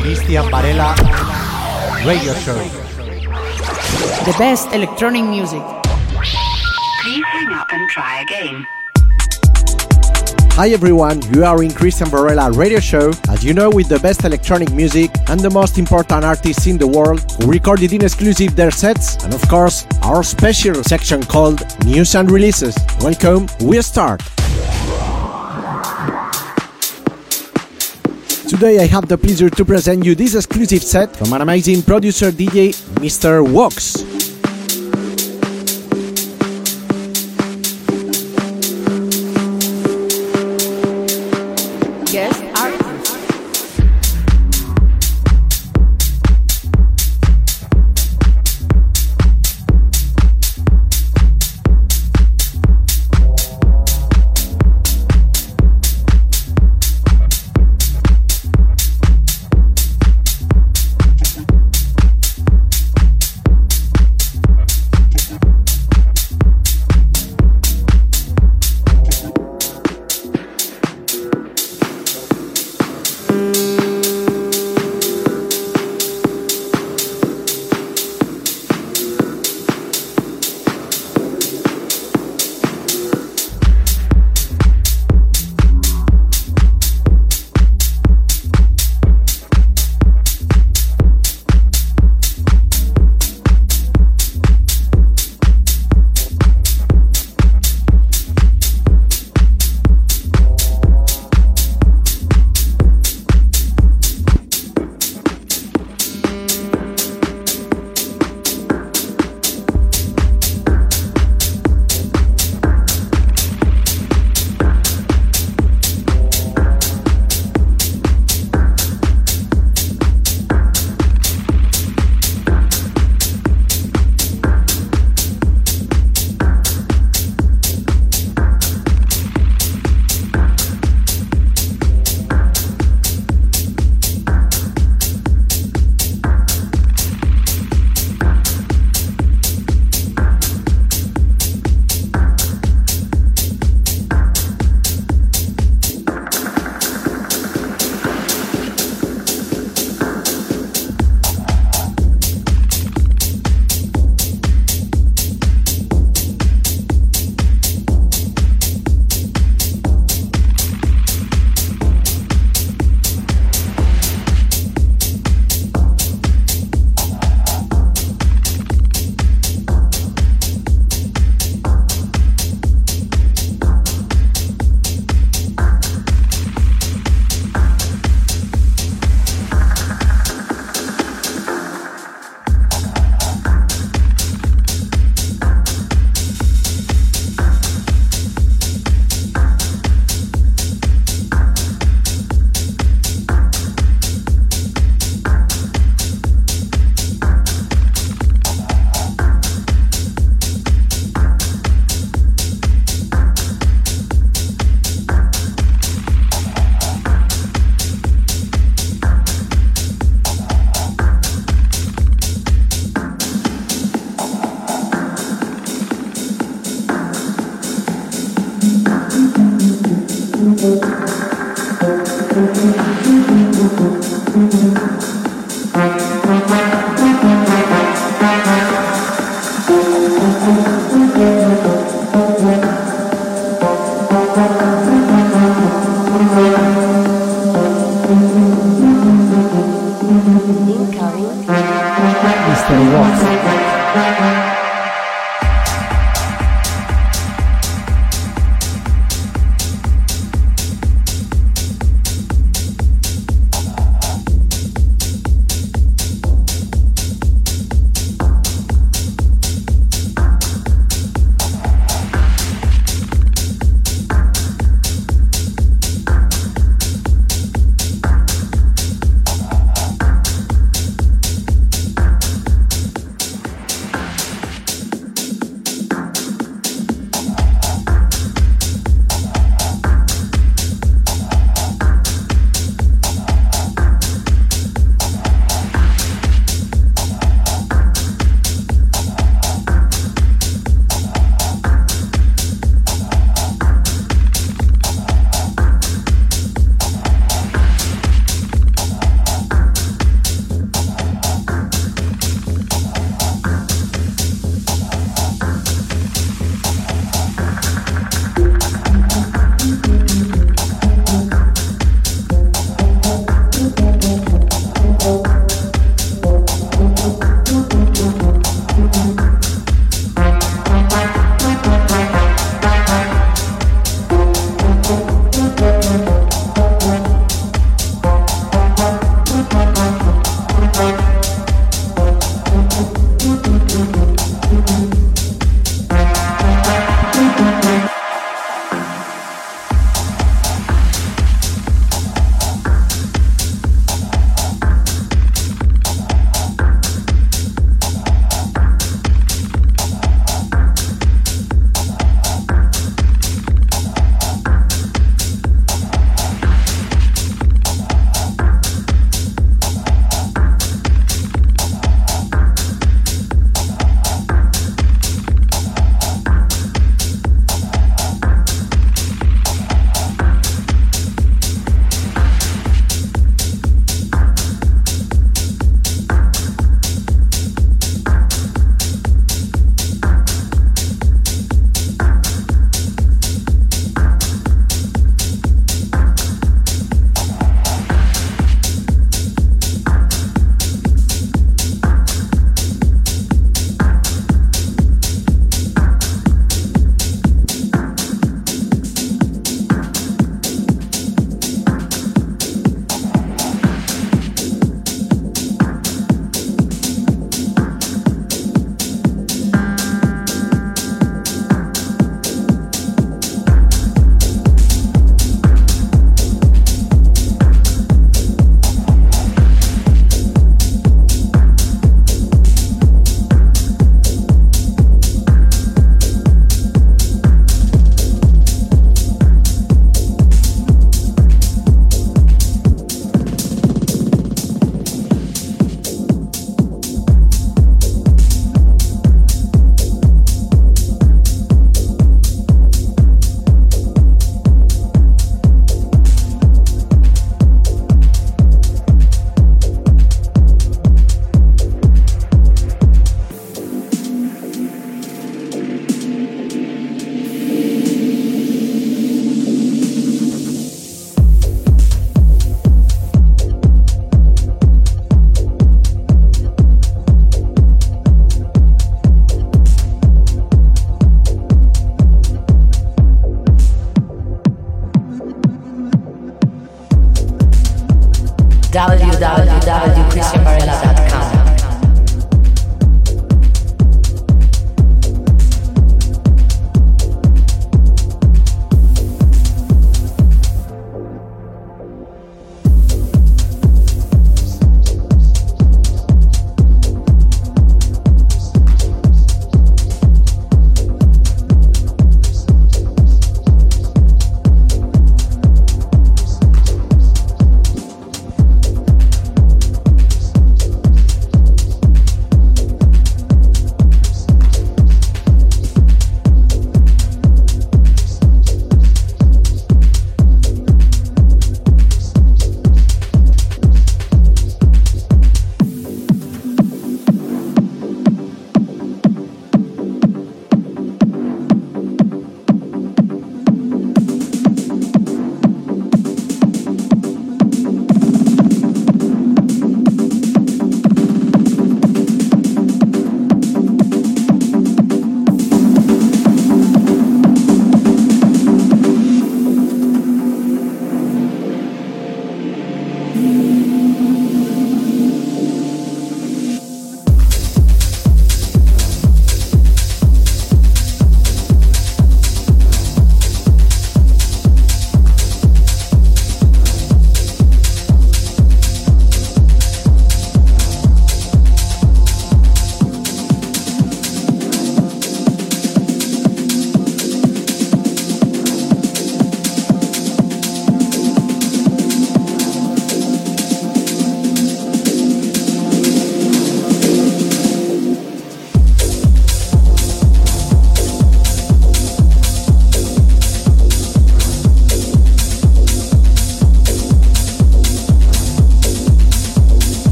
Cristian Varela Radio Show. The best electronic music. Please hang up and try again. Hi everyone, you are in Cristian Varela radio show, as you know, with the best electronic music and the most important artists in the world who recorded in exclusive their sets, and of course, our special section called News and Releases. Welcome, we start. Today I have the pleasure to present you this exclusive set from an amazing producer DJ, Mr. Wox.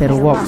Mr. Wox.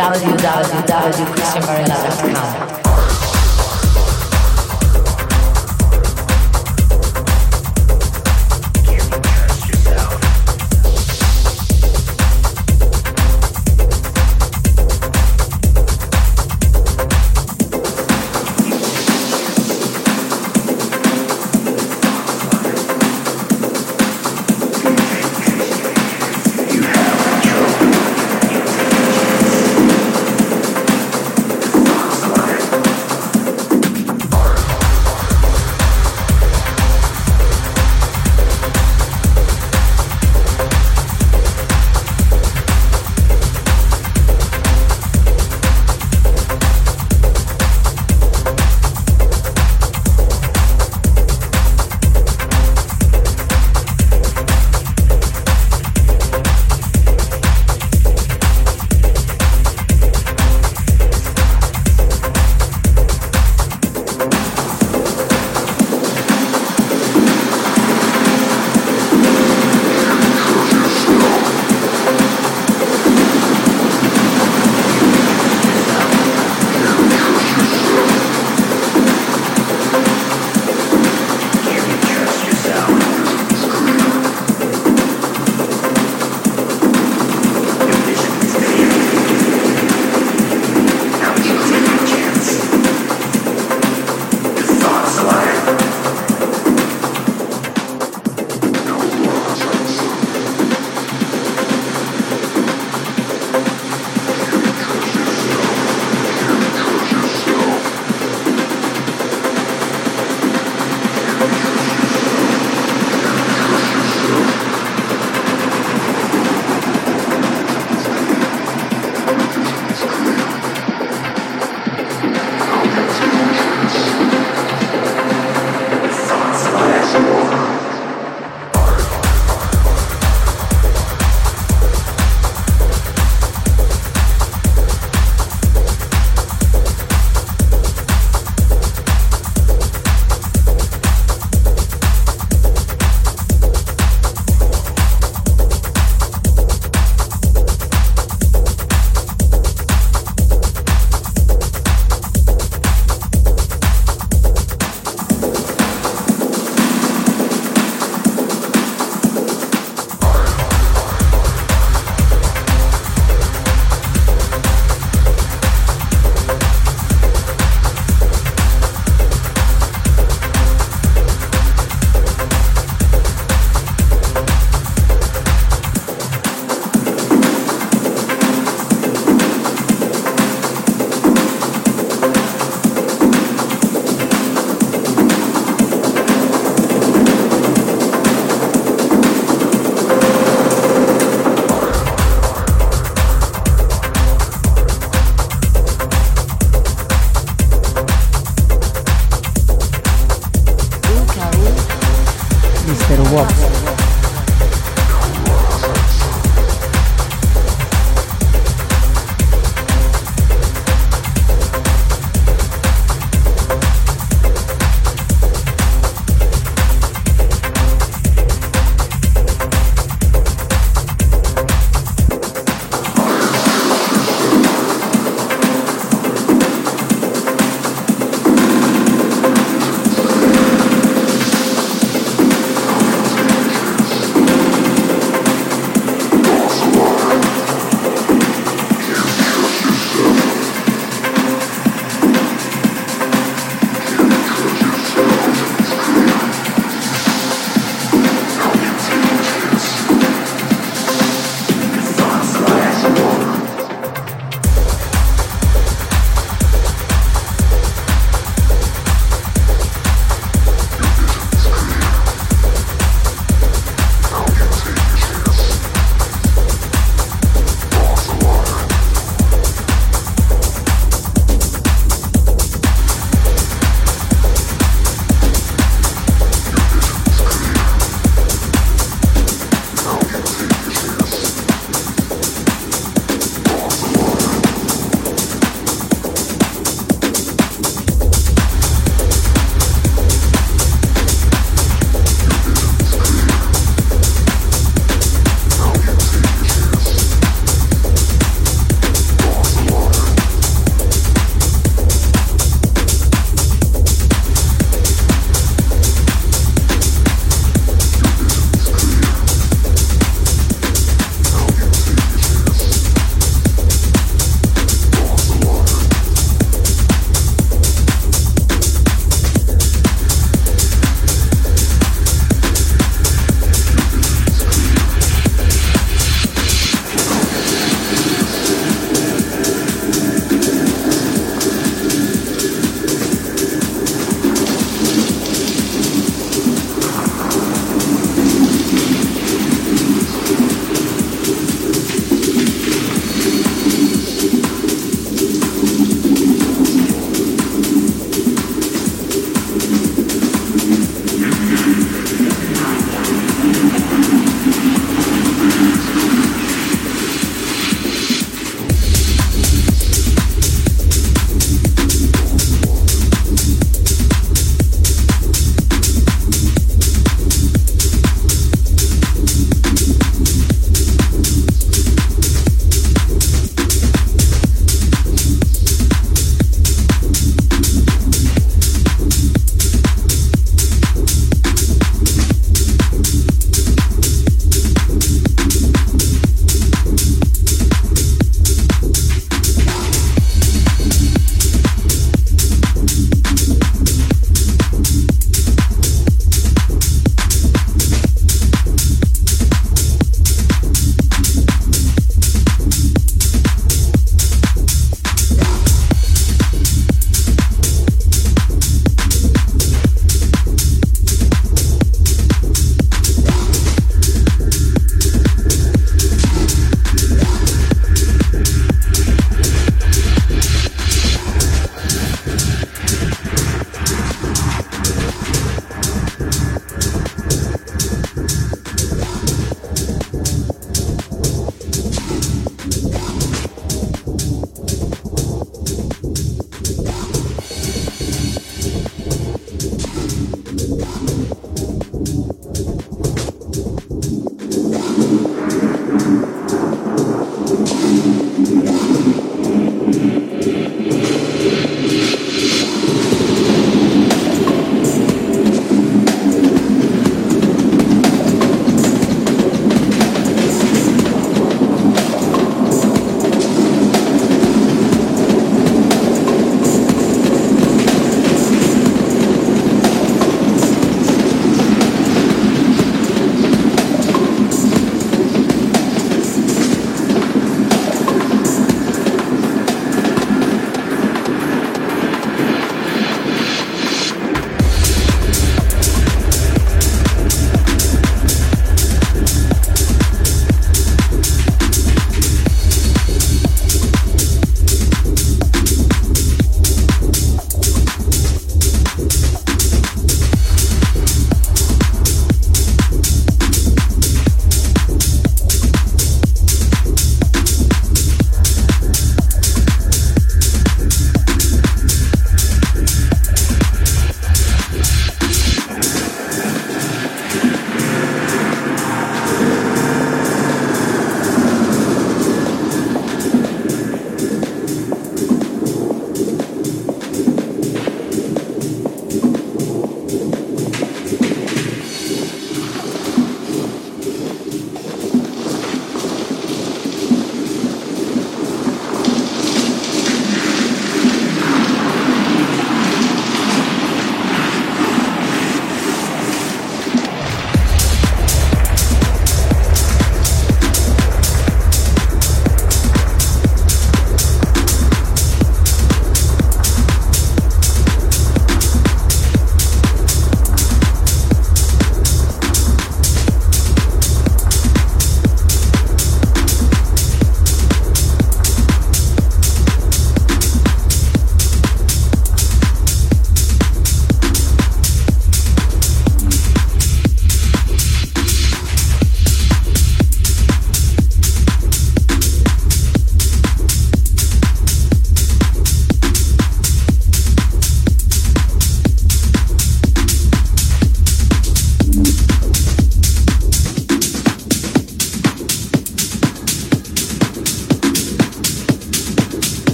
www.cristianvarela.com.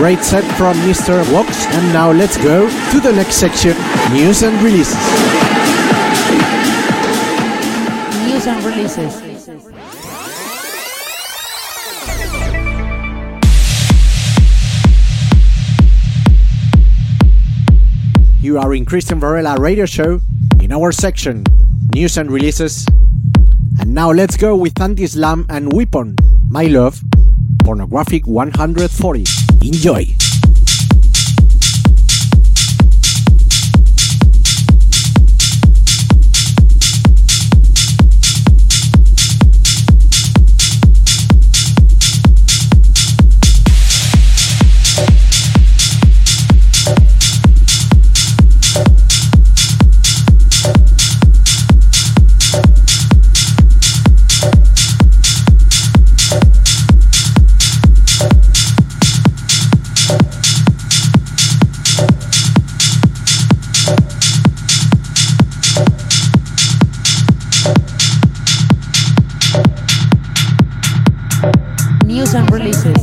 Great set from Mr. Wox. And now let's go to the next section news and releases. News and releases. You are in Cristian Varela radio show in our section news and releases. And now let's go with Anti-Slam and Weapon, My Love, Pornographic 140. Enjoy! Releases.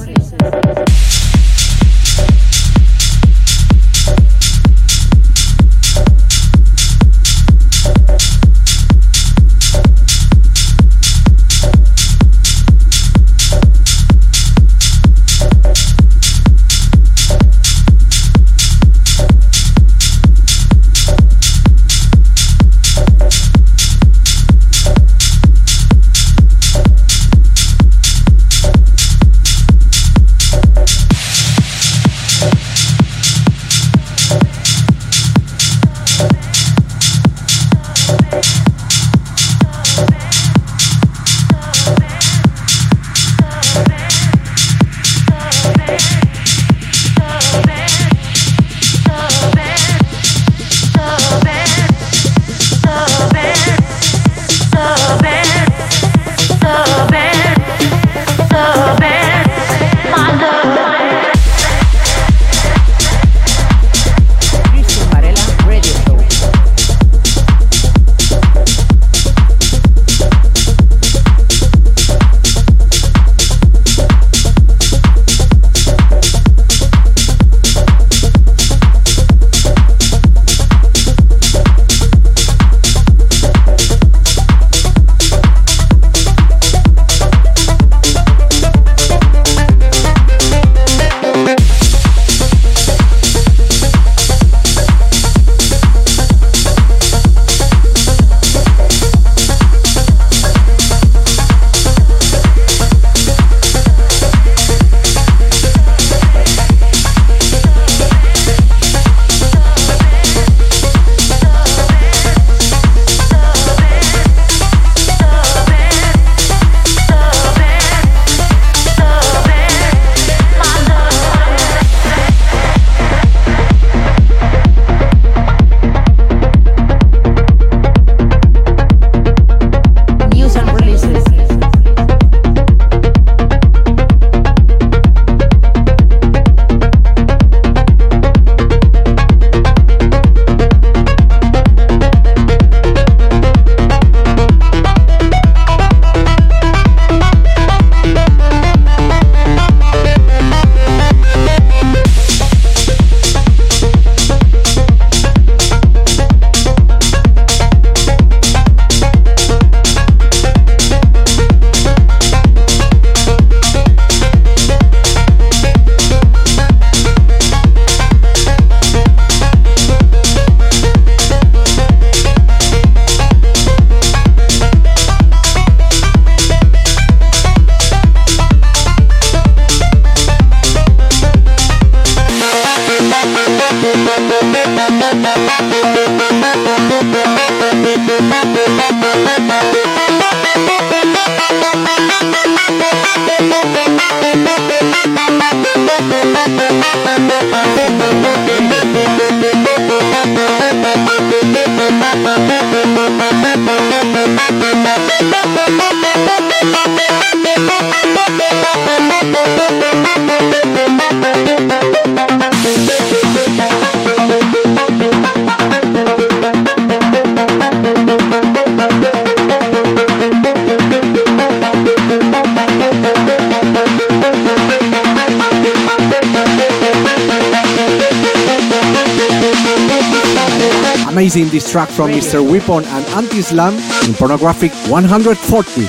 Amazing this track from Mr. Weapon and Anti-Slam in Pornographic 140.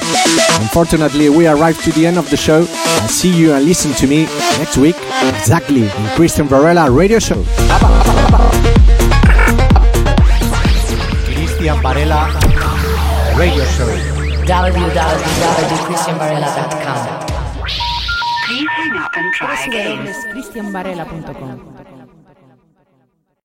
Unfortunately, we arrived to the end of the show. I'll see you and listen to me next week, exactly, in Cristian Varela Radio Show. Cristian Varela Radio Show. www.cristianvarela.com. Please hang up and try again.